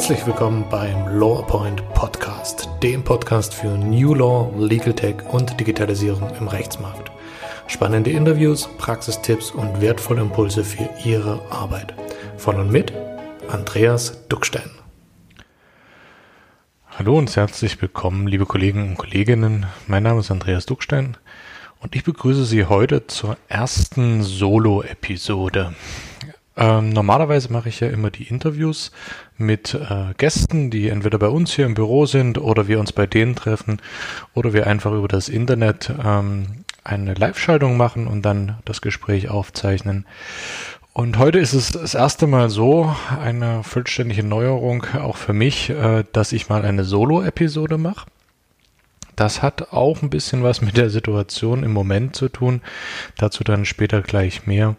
Herzlich willkommen beim LawPoint Podcast, dem Podcast für New Law, Legal Tech und Digitalisierung im Rechtsmarkt. Spannende Interviews, Praxistipps und wertvolle Impulse für Ihre Arbeit. Von und mit Andreas Duckstein. Hallo und herzlich willkommen, liebe Kollegen und Kolleginnen. Mein Name ist Andreas Duckstein und ich begrüße Sie heute zur ersten Solo-Episode. Ähm, normalerweise mache ich ja immer die Interviews mit äh, Gästen, die entweder bei uns hier im Büro sind oder wir uns bei denen treffen oder wir einfach über das Internet ähm, eine Live-Schaltung machen und dann das Gespräch aufzeichnen. Und heute ist es das erste Mal so, eine vollständige Neuerung auch für mich, äh, dass ich mal eine Solo-Episode mache. Das hat auch ein bisschen was mit der Situation im Moment zu tun. Dazu dann später gleich mehr.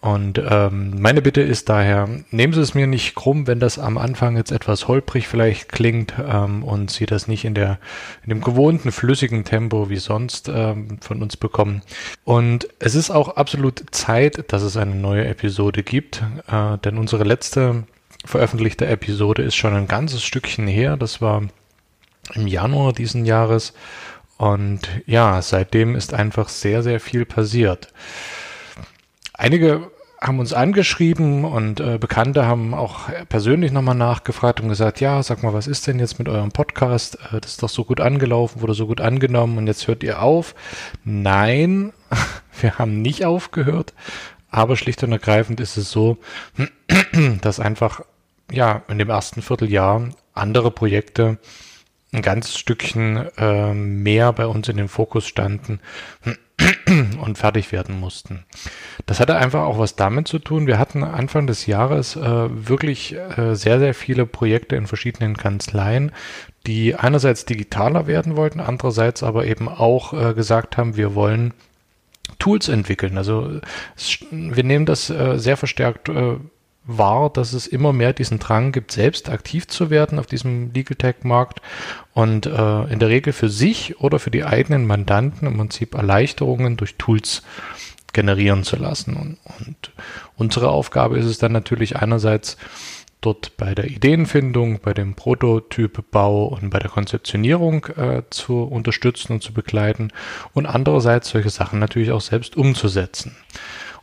Und ähm, meine Bitte ist daher, nehmen Sie es mir nicht krumm, wenn das am Anfang jetzt etwas holprig vielleicht klingt ähm, und Sie das nicht in der in dem gewohnten flüssigen Tempo wie sonst ähm, von uns bekommen. Und es ist auch absolut Zeit, dass es eine neue Episode gibt, äh, denn unsere letzte veröffentlichte Episode ist schon ein ganzes Stückchen her. Das war im Januar diesen Jahres. Und ja, seitdem ist einfach sehr, sehr viel passiert. Einige haben uns angeschrieben und äh, Bekannte haben auch persönlich nochmal nachgefragt und gesagt, ja, sag mal, was ist denn jetzt mit eurem Podcast? Äh, das ist doch so gut angelaufen, wurde so gut angenommen und jetzt hört ihr auf. Nein, wir haben nicht aufgehört, aber schlicht und ergreifend ist es so, dass einfach, ja, in dem ersten Vierteljahr andere Projekte ein ganzes Stückchen äh, mehr bei uns in den Fokus standen und fertig werden mussten. Das hatte einfach auch was damit zu tun. Wir hatten Anfang des Jahres äh, wirklich äh, sehr, sehr viele Projekte in verschiedenen Kanzleien, die einerseits digitaler werden wollten, andererseits aber eben auch äh, gesagt haben, wir wollen Tools entwickeln. Also wir nehmen das äh, sehr verstärkt äh, war, dass es immer mehr diesen Drang gibt, selbst aktiv zu werden auf diesem Legal Tech Markt und äh, in der Regel für sich oder für die eigenen Mandanten im Prinzip Erleichterungen durch Tools generieren zu lassen. Und, und unsere Aufgabe ist es dann natürlich einerseits dort bei der Ideenfindung, bei dem Prototypbau und bei der Konzeptionierung äh, zu unterstützen und zu begleiten und andererseits solche Sachen natürlich auch selbst umzusetzen.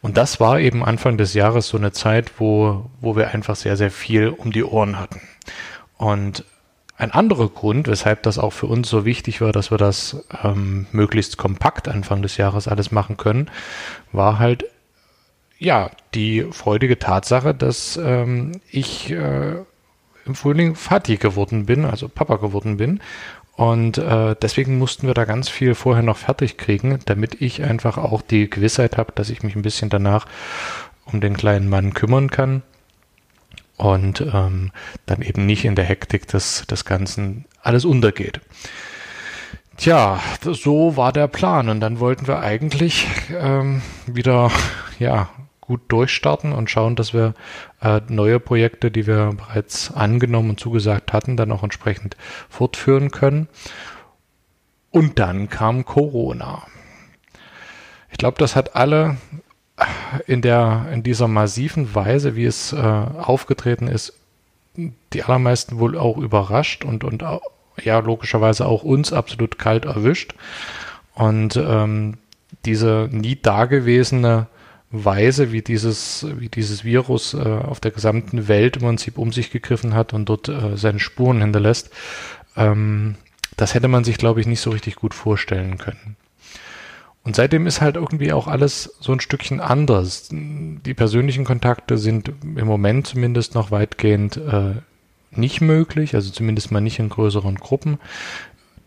Und das war eben Anfang des Jahres so eine Zeit, wo, wo wir einfach sehr, sehr viel um die Ohren hatten. Und ein anderer Grund, weshalb das auch für uns so wichtig war, dass wir das ähm, möglichst kompakt Anfang des Jahres alles machen können, war halt ja die freudige Tatsache, dass ähm, ich äh, im Frühling Vati geworden bin, also Papa geworden bin und äh, deswegen mussten wir da ganz viel vorher noch fertig kriegen, damit ich einfach auch die Gewissheit habe, dass ich mich ein bisschen danach um den kleinen Mann kümmern kann und ähm, dann eben nicht in der Hektik des, des Ganzen alles untergeht. Tja, so war der Plan und dann wollten wir eigentlich ähm, wieder ja gut durchstarten und schauen, dass wir äh, neue Projekte, die wir bereits angenommen und zugesagt hatten, dann auch entsprechend fortführen können. Und dann kam Corona. Ich glaube, das hat alle in der in dieser massiven Weise, wie es äh, aufgetreten ist, die allermeisten wohl auch überrascht und und ja logischerweise auch uns absolut kalt erwischt und ähm, diese nie dagewesene Weise, wie dieses, wie dieses Virus äh, auf der gesamten Welt im Prinzip um sich gegriffen hat und dort äh, seine Spuren hinterlässt, ähm, das hätte man sich, glaube ich, nicht so richtig gut vorstellen können. Und seitdem ist halt irgendwie auch alles so ein Stückchen anders. Die persönlichen Kontakte sind im Moment zumindest noch weitgehend äh, nicht möglich, also zumindest mal nicht in größeren Gruppen.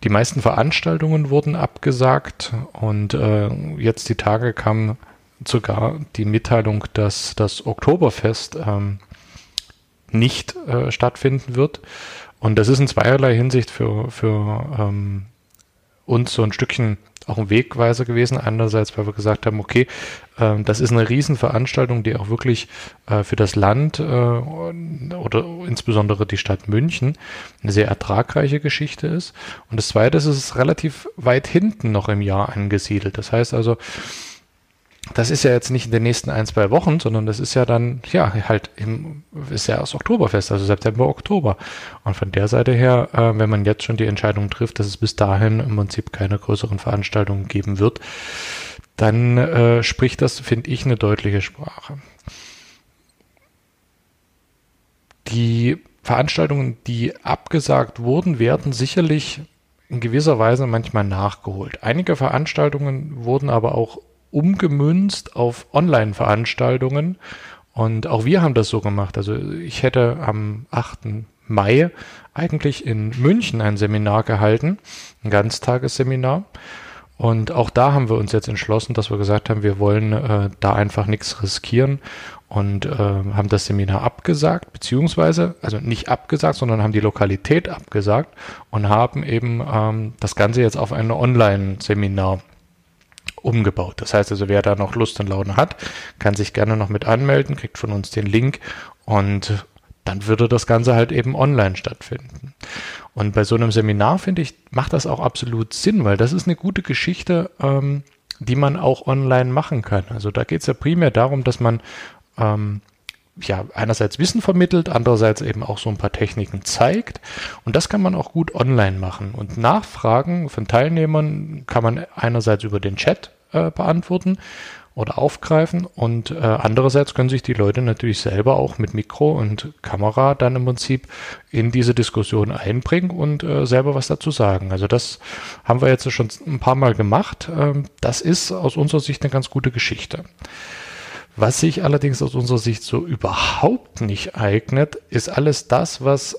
Die meisten Veranstaltungen wurden abgesagt und äh, jetzt die Tage kam sogar die Mitteilung, dass das Oktoberfest ähm, nicht äh, stattfinden wird. Und das ist in zweierlei Hinsicht für, für ähm, uns so ein Stückchen auch ein Wegweiser gewesen. Einerseits, weil wir gesagt haben, okay, äh, das ist eine Riesenveranstaltung, die auch wirklich äh, für das Land äh, oder insbesondere die Stadt München eine sehr ertragreiche Geschichte ist. Und das Zweite ist, es ist relativ weit hinten noch im Jahr angesiedelt. Das heißt also, das ist ja jetzt nicht in den nächsten ein, zwei Wochen, sondern das ist ja dann, ja, halt im, ist ja das Oktoberfest, also September, Oktober. Und von der Seite her, äh, wenn man jetzt schon die Entscheidung trifft, dass es bis dahin im Prinzip keine größeren Veranstaltungen geben wird, dann äh, spricht das, finde ich, eine deutliche Sprache. Die Veranstaltungen, die abgesagt wurden, werden sicherlich in gewisser Weise manchmal nachgeholt. Einige Veranstaltungen wurden aber auch umgemünzt auf Online-Veranstaltungen. Und auch wir haben das so gemacht. Also ich hätte am 8. Mai eigentlich in München ein Seminar gehalten, ein Ganztagesseminar. Und auch da haben wir uns jetzt entschlossen, dass wir gesagt haben, wir wollen äh, da einfach nichts riskieren und äh, haben das Seminar abgesagt, beziehungsweise, also nicht abgesagt, sondern haben die Lokalität abgesagt und haben eben ähm, das Ganze jetzt auf ein Online-Seminar umgebaut. Das heißt also, wer da noch Lust und Laune hat, kann sich gerne noch mit anmelden, kriegt von uns den Link und dann würde das Ganze halt eben online stattfinden. Und bei so einem Seminar, finde ich, macht das auch absolut Sinn, weil das ist eine gute Geschichte, ähm, die man auch online machen kann. Also da geht es ja primär darum, dass man ähm, ja, einerseits Wissen vermittelt, andererseits eben auch so ein paar Techniken zeigt. Und das kann man auch gut online machen. Und Nachfragen von Teilnehmern kann man einerseits über den Chat äh, beantworten oder aufgreifen und äh, andererseits können sich die Leute natürlich selber auch mit Mikro und Kamera dann im Prinzip in diese Diskussion einbringen und äh, selber was dazu sagen. Also das haben wir jetzt schon ein paar Mal gemacht. Ähm, das ist aus unserer Sicht eine ganz gute Geschichte. Was sich allerdings aus unserer Sicht so überhaupt nicht eignet, ist alles das, was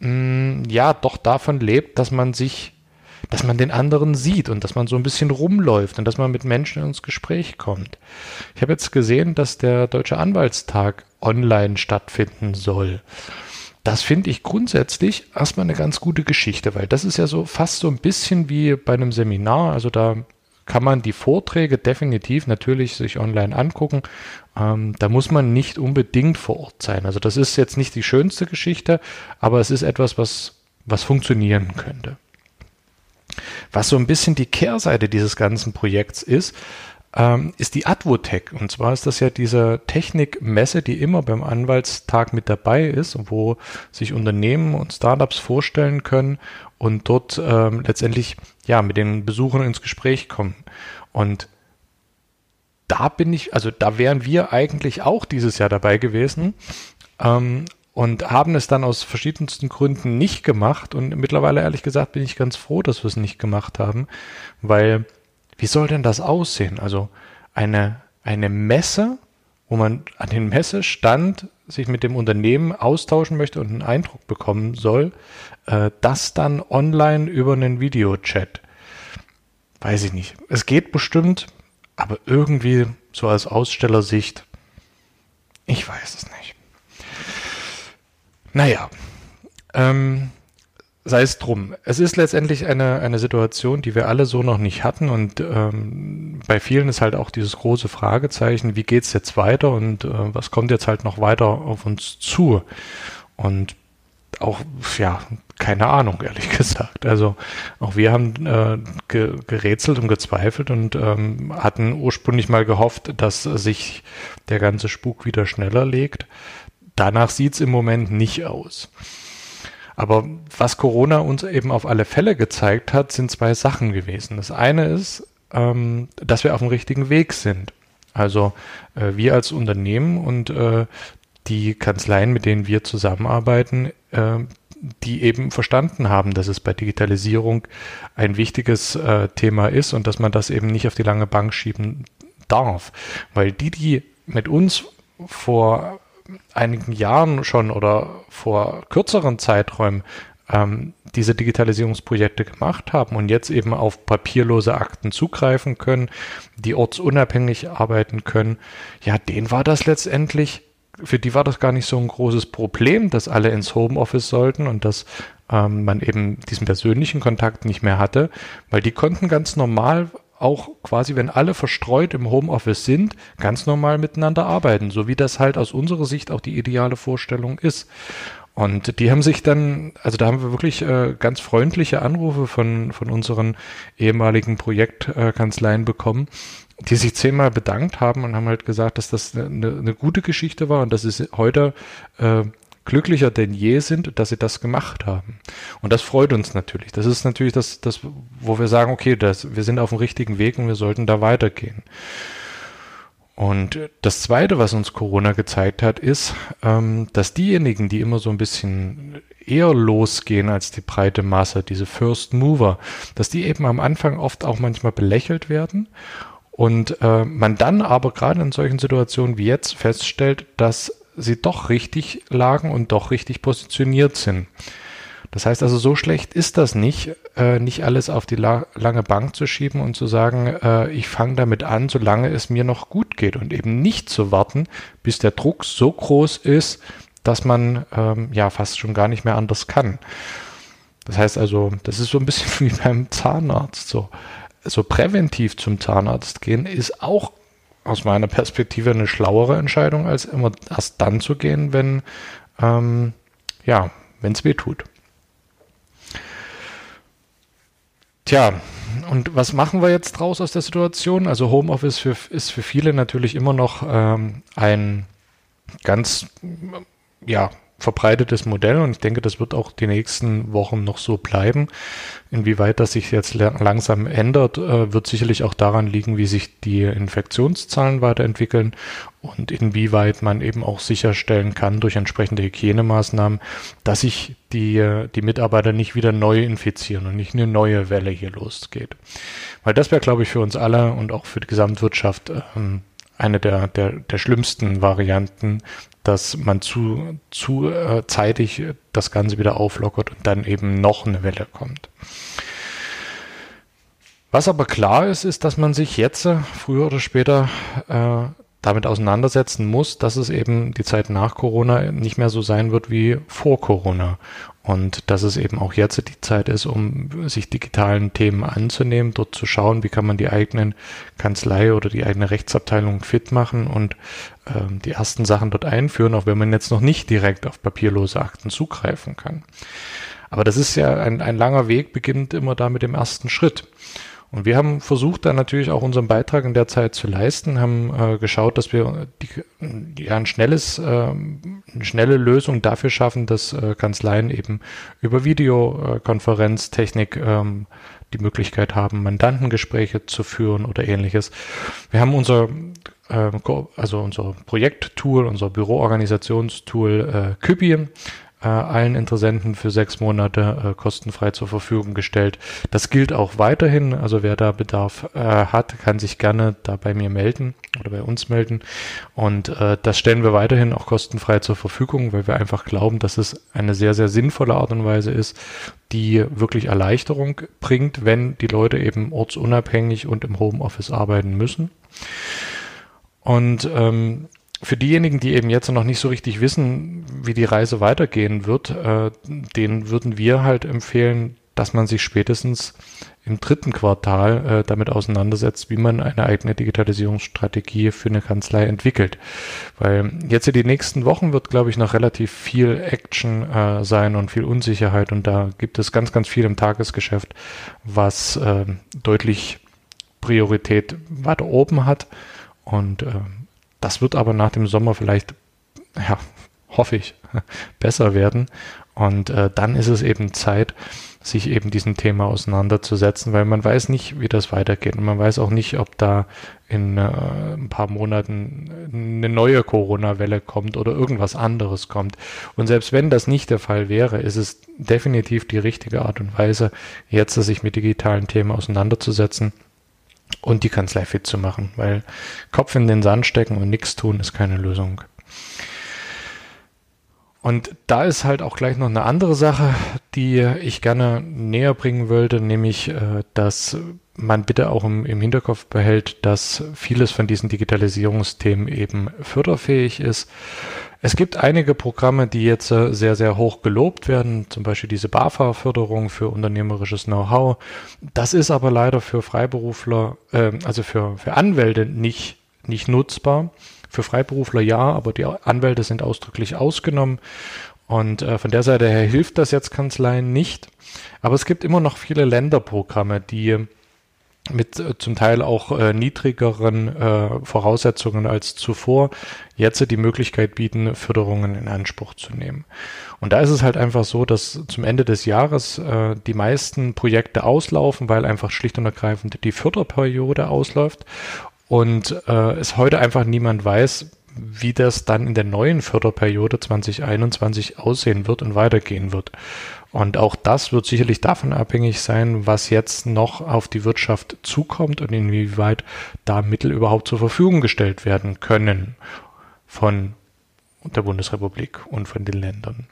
mh, mm, ja doch davon lebt, dass man sich, dass man den anderen sieht und dass man so ein bisschen rumläuft und dass man mit Menschen ins Gespräch kommt. Ich habe jetzt gesehen, dass der Deutsche Anwaltstag online stattfinden soll. Das finde ich grundsätzlich erstmal eine ganz gute Geschichte, weil das ist ja so fast so ein bisschen wie bei einem Seminar. Also da kann man die Vorträge definitiv natürlich sich online angucken. Ähm, da muss man nicht unbedingt vor Ort sein. Also das ist jetzt nicht die schönste Geschichte, aber es ist etwas, was, was funktionieren könnte. Was so ein bisschen die Kehrseite dieses ganzen Projekts ist, ähm, ist die Advotech. Und zwar ist das ja diese Technikmesse, die immer beim Anwaltstag mit dabei ist wo sich Unternehmen und Startups vorstellen können und dort ähm, letztendlich ja mit den Besuchern ins Gespräch kommen. Und da bin ich, also da wären wir eigentlich auch dieses Jahr dabei gewesen ähm, und haben es dann aus verschiedensten Gründen nicht gemacht. Und mittlerweile, ehrlich gesagt, bin ich ganz froh, dass wir es nicht gemacht haben, weil wie soll denn das aussehen? Also eine, eine Messe, wo man an den Messestand sich mit dem Unternehmen austauschen möchte und einen Eindruck bekommen soll, äh, das dann online über einen Videochat. Weiß ich nicht. Es geht bestimmt, aber irgendwie so als Ausstellersicht, ich weiß es nicht. Naja, ähm, sei es drum. Es ist letztendlich eine, eine Situation, die wir alle so noch nicht hatten und ähm, bei vielen ist halt auch dieses große Fragezeichen, wie geht's jetzt weiter und äh, was kommt jetzt halt noch weiter auf uns zu? Und auch, ja, keine Ahnung, ehrlich gesagt. Also auch wir haben äh, ge gerätselt und gezweifelt und ähm, hatten ursprünglich mal gehofft, dass sich der ganze Spuk wieder schneller legt. Danach sieht's im Moment nicht aus. Aber was Corona uns eben auf alle Fälle gezeigt hat, sind zwei Sachen gewesen. Das eine ist, ähm, dass wir auf dem richtigen Weg sind. Also äh, wir als Unternehmen und äh, die Kanzleien, mit denen wir zusammenarbeiten, äh, die eben verstanden haben, dass es bei Digitalisierung ein wichtiges äh, Thema ist und dass man das eben nicht auf die lange Bank schieben darf. Weil die, die mit uns vor einigen Jahren schon oder vor kürzeren Zeiträumen ähm, diese Digitalisierungsprojekte gemacht haben und jetzt eben auf papierlose Akten zugreifen können, die ortsunabhängig arbeiten können, ja, denen war das letztendlich, für die war das gar nicht so ein großes Problem, dass alle ins Homeoffice sollten und dass ähm, man eben diesen persönlichen Kontakt nicht mehr hatte, weil die konnten ganz normal auch quasi, wenn alle verstreut im Homeoffice sind, ganz normal miteinander arbeiten, so wie das halt aus unserer Sicht auch die ideale Vorstellung ist. Und die haben sich dann, also da haben wir wirklich äh, ganz freundliche Anrufe von, von unseren ehemaligen Projektkanzleien bekommen, die sich zehnmal bedankt haben und haben halt gesagt, dass das eine, eine gute Geschichte war und dass es heute äh, glücklicher denn je sind, dass sie das gemacht haben. Und das freut uns natürlich. Das ist natürlich das, das wo wir sagen, okay, das, wir sind auf dem richtigen Weg und wir sollten da weitergehen. Und das Zweite, was uns Corona gezeigt hat, ist, ähm, dass diejenigen, die immer so ein bisschen eher losgehen als die breite Masse, diese First Mover, dass die eben am Anfang oft auch manchmal belächelt werden und äh, man dann aber gerade in solchen Situationen wie jetzt feststellt, dass sie doch richtig lagen und doch richtig positioniert sind. Das heißt also, so schlecht ist das nicht, äh, nicht alles auf die la lange Bank zu schieben und zu sagen, äh, ich fange damit an, solange es mir noch gut geht und eben nicht zu warten, bis der Druck so groß ist, dass man ähm, ja fast schon gar nicht mehr anders kann. Das heißt also, das ist so ein bisschen wie beim Zahnarzt. So, so präventiv zum Zahnarzt gehen ist auch aus meiner Perspektive eine schlauere Entscheidung, als immer erst dann zu gehen, wenn ähm, ja, wenn es weh tut. Tja, und was machen wir jetzt draus aus der Situation? Also Homeoffice für, ist für viele natürlich immer noch ähm, ein ganz ja, verbreitetes Modell und ich denke, das wird auch die nächsten Wochen noch so bleiben. Inwieweit das sich jetzt langsam ändert, äh, wird sicherlich auch daran liegen, wie sich die Infektionszahlen weiterentwickeln und inwieweit man eben auch sicherstellen kann durch entsprechende Hygienemaßnahmen, dass sich die, die Mitarbeiter nicht wieder neu infizieren und nicht eine neue Welle hier losgeht. Weil das wäre, glaube ich, für uns alle und auch für die Gesamtwirtschaft ähm, eine der, der, der schlimmsten Varianten, dass man zu, zu äh, zeitig das Ganze wieder auflockert und dann eben noch eine Welle kommt. Was aber klar ist, ist, dass man sich jetzt äh, früher oder später äh, damit auseinandersetzen muss, dass es eben die Zeit nach Corona nicht mehr so sein wird wie vor Corona. Und dass es eben auch jetzt die Zeit ist, um sich digitalen Themen anzunehmen, dort zu schauen, wie kann man die eigenen Kanzlei oder die eigene Rechtsabteilung fit machen und ähm, die ersten Sachen dort einführen, auch wenn man jetzt noch nicht direkt auf papierlose Akten zugreifen kann. Aber das ist ja ein, ein langer Weg, beginnt immer da mit dem ersten Schritt. Und wir haben versucht, da natürlich auch unseren Beitrag in der Zeit zu leisten, haben äh, geschaut, dass wir die, ja, ein schnelles, äh, eine schnelle Lösung dafür schaffen, dass äh, Kanzleien eben über Videokonferenztechnik ähm, die Möglichkeit haben, Mandantengespräche zu führen oder ähnliches. Wir haben ähm, unser also unser Projekttool, unser Büroorganisationstool äh, Kübi äh, allen Interessenten für sechs Monate äh, kostenfrei zur Verfügung gestellt. Das gilt auch weiterhin. Also wer da Bedarf äh, hat, kann sich gerne da bei mir melden oder bei uns melden. Und äh, das stellen wir weiterhin auch kostenfrei zur Verfügung, weil wir einfach glauben, dass es eine sehr, sehr sinnvolle Art und Weise ist, die wirklich Erleichterung bringt, wenn die Leute eben ortsunabhängig und im Homeoffice arbeiten müssen. Und ähm, für diejenigen, die eben jetzt noch nicht so richtig wissen, wie die Reise weitergehen wird, äh, denen würden wir halt empfehlen, dass man sich spätestens im dritten Quartal äh, damit auseinandersetzt, wie man eine eigene Digitalisierungsstrategie für eine Kanzlei entwickelt. Weil jetzt in den nächsten Wochen wird, glaube ich, noch relativ viel Action äh, sein und viel Unsicherheit und da gibt es ganz, ganz viel im Tagesgeschäft, was äh, deutlich Priorität weiter oben hat und äh, das wird aber nach dem Sommer vielleicht, ja, hoffe ich, besser werden. Und äh, dann ist es eben Zeit, sich eben diesem Thema auseinanderzusetzen, weil man weiß nicht, wie das weitergeht. Und man weiß auch nicht, ob da in äh, ein paar Monaten eine neue Corona-Welle kommt oder irgendwas anderes kommt. Und selbst wenn das nicht der Fall wäre, ist es definitiv die richtige Art und Weise, jetzt sich mit digitalen Themen auseinanderzusetzen und die Kanzlei fit zu machen, weil Kopf in den Sand stecken und nichts tun ist keine Lösung. Und da ist halt auch gleich noch eine andere Sache, die ich gerne näher bringen wollte, nämlich, äh, dass man bitte auch im, im Hinterkopf behält, dass vieles von diesen Digitalisierungsthemen eben förderfähig ist es gibt einige Programme, die jetzt äh, sehr, sehr hoch gelobt werden, zum Beispiel diese BAFA-Förderung für unternehmerisches Know-how. Das ist aber leider für Freiberufler, äh, also für, für Anwälte nicht, nicht nutzbar. Für Freiberufler ja, aber die Anwälte sind ausdrücklich ausgenommen. Und äh, von der Seite her hilft das jetzt Kanzleien nicht. Aber es gibt immer noch viele Länderprogramme, die mit äh, zum Teil auch äh, niedrigeren äh, Voraussetzungen als zuvor jetzt die Möglichkeit bieten, Förderungen in Anspruch zu nehmen. Und da ist es halt einfach so, dass zum Ende des Jahres äh, die meisten Projekte auslaufen, weil einfach schlicht und ergreifend die Förderperiode ausläuft und äh, es heute einfach niemand weiß, wie das dann in der neuen Förderperiode 2021 aussehen wird und weitergehen wird. Und auch das wird sicherlich davon abhängig sein, was jetzt noch auf die Wirtschaft zukommt und inwieweit da Mittel überhaupt zur Verfügung gestellt werden können von der Bundesrepublik und von den Ländern.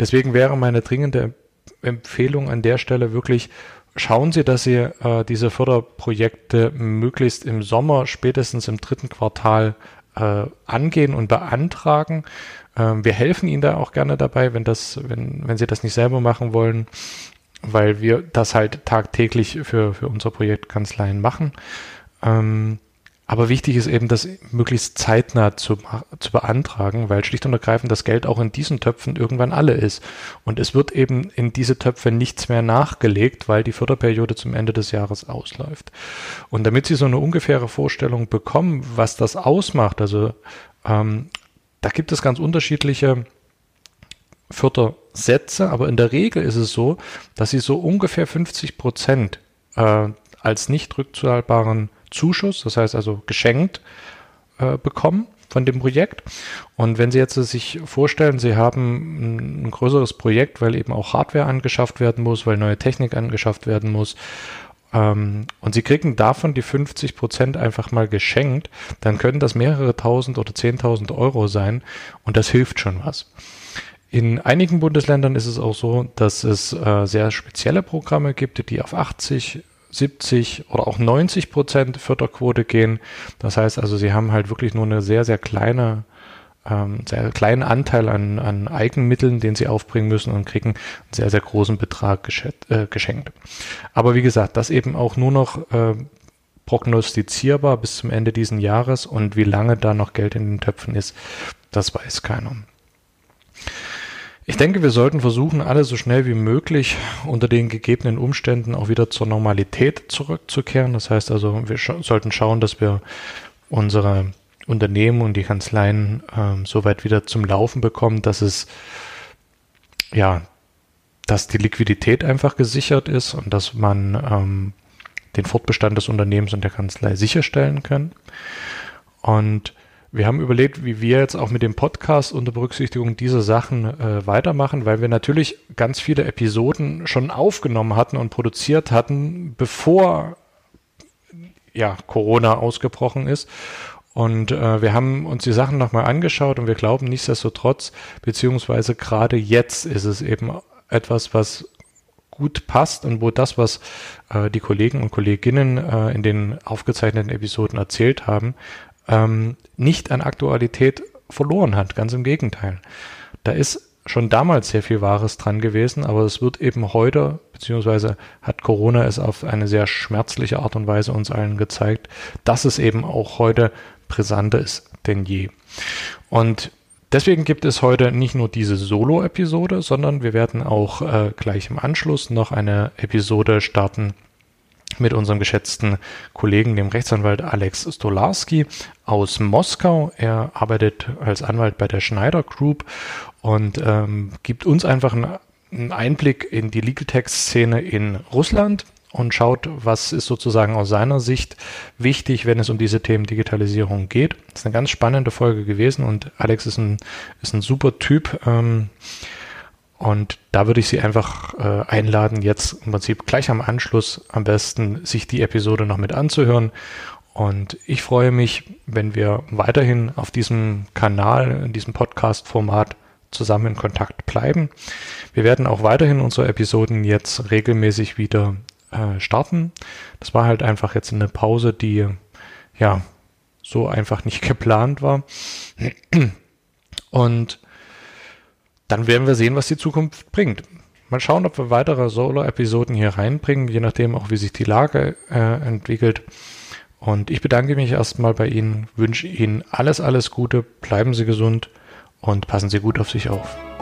Deswegen wäre meine dringende Empfehlung an der Stelle wirklich, schauen Sie, dass Sie äh, diese Förderprojekte möglichst im Sommer, spätestens im dritten Quartal äh, angehen und beantragen. Ähm, wir helfen Ihnen da auch gerne dabei, wenn das, wenn, wenn Sie das nicht selber machen wollen, weil wir das halt tagtäglich für, für unsere Projektkanzleien machen. Ähm, aber wichtig ist eben, das möglichst zeitnah zu, zu beantragen, weil schlicht und ergreifend das Geld auch in diesen Töpfen irgendwann alle ist. Und es wird eben in diese Töpfe nichts mehr nachgelegt, weil die Förderperiode zum Ende des Jahres ausläuft. Und damit Sie so eine ungefähre Vorstellung bekommen, was das ausmacht, also ähm, da gibt es ganz unterschiedliche Fördersätze, aber in der Regel ist es so, dass Sie so ungefähr 50 Prozent äh, als nicht rückzahlbaren Zuschuss, das heißt also geschenkt, äh, bekommen von dem Projekt. Und wenn Sie jetzt sich vorstellen, Sie haben ein größeres Projekt, weil eben auch Hardware angeschafft werden muss, weil neue Technik angeschafft werden muss, ähm, und Sie kriegen davon die 50 Prozent einfach mal geschenkt, dann können das mehrere tausend oder zehntausend Euro sein und das hilft schon was. In einigen Bundesländern ist es auch so, dass es äh, sehr spezielle Programme gibt, die auf 80 70 oder auch 90 Prozent Förderquote gehen. Das heißt also, sie haben halt wirklich nur eine sehr, sehr kleine, ähm, sehr kleinen Anteil an, an Eigenmitteln, den sie aufbringen müssen und kriegen einen sehr, sehr großen Betrag äh, geschenkt. Aber wie gesagt, das eben auch nur noch äh, prognostizierbar bis zum Ende diesen Jahres und wie lange da noch Geld in den Töpfen ist, das weiß keiner. Ich denke, wir sollten versuchen, alle so schnell wie möglich unter den gegebenen Umständen auch wieder zur Normalität zurückzukehren. Das heißt also, wir sch sollten schauen, dass wir unsere Unternehmen und die Kanzleien ähm, so weit wieder zum Laufen bekommen, dass es ja, dass die Liquidität einfach gesichert ist und dass man ähm, den Fortbestand des Unternehmens und der Kanzlei sicherstellen kann. Und wir haben überlegt, wie wir jetzt auch mit dem Podcast unter Berücksichtigung dieser Sachen äh, weitermachen, weil wir natürlich ganz viele Episoden schon aufgenommen hatten und produziert hatten, bevor ja Corona ausgebrochen ist. Und äh, wir haben uns die Sachen nochmal angeschaut und wir glauben nichtsdestotrotz, beziehungsweise gerade jetzt ist es eben etwas, was gut passt und wo das, was äh, die Kollegen und Kolleginnen äh, in den aufgezeichneten Episoden erzählt haben, ähm, nicht an Aktualität verloren hat. Ganz im Gegenteil. Da ist schon damals sehr viel Wahres dran gewesen, aber es wird eben heute, beziehungsweise hat Corona es auf eine sehr schmerzliche Art und Weise uns allen gezeigt, dass es eben auch heute brisanter ist denn je. Und deswegen gibt es heute nicht nur diese Solo-Episode, sondern wir werden auch äh, gleich im Anschluss noch eine Episode starten, mit unserem geschätzten Kollegen, dem Rechtsanwalt Alex Stolarski aus Moskau. Er arbeitet als Anwalt bei der Schneider Group und ähm, gibt uns einfach einen Einblick in die Legal Tech-Szene in Russland und schaut, was ist sozusagen aus seiner Sicht wichtig, wenn es um diese Themen Digitalisierung geht. Das ist eine ganz spannende Folge gewesen und Alex ist ein, ist ein super Typ. Ähm, und da würde ich Sie einfach äh, einladen, jetzt im Prinzip gleich am Anschluss am besten sich die Episode noch mit anzuhören. Und ich freue mich, wenn wir weiterhin auf diesem Kanal, in diesem Podcast-Format zusammen in Kontakt bleiben. Wir werden auch weiterhin unsere Episoden jetzt regelmäßig wieder äh, starten. Das war halt einfach jetzt eine Pause, die ja so einfach nicht geplant war. Und dann werden wir sehen, was die Zukunft bringt. Mal schauen, ob wir weitere Solo-Episoden hier reinbringen, je nachdem auch, wie sich die Lage äh, entwickelt. Und ich bedanke mich erstmal bei Ihnen, wünsche Ihnen alles, alles Gute, bleiben Sie gesund und passen Sie gut auf sich auf.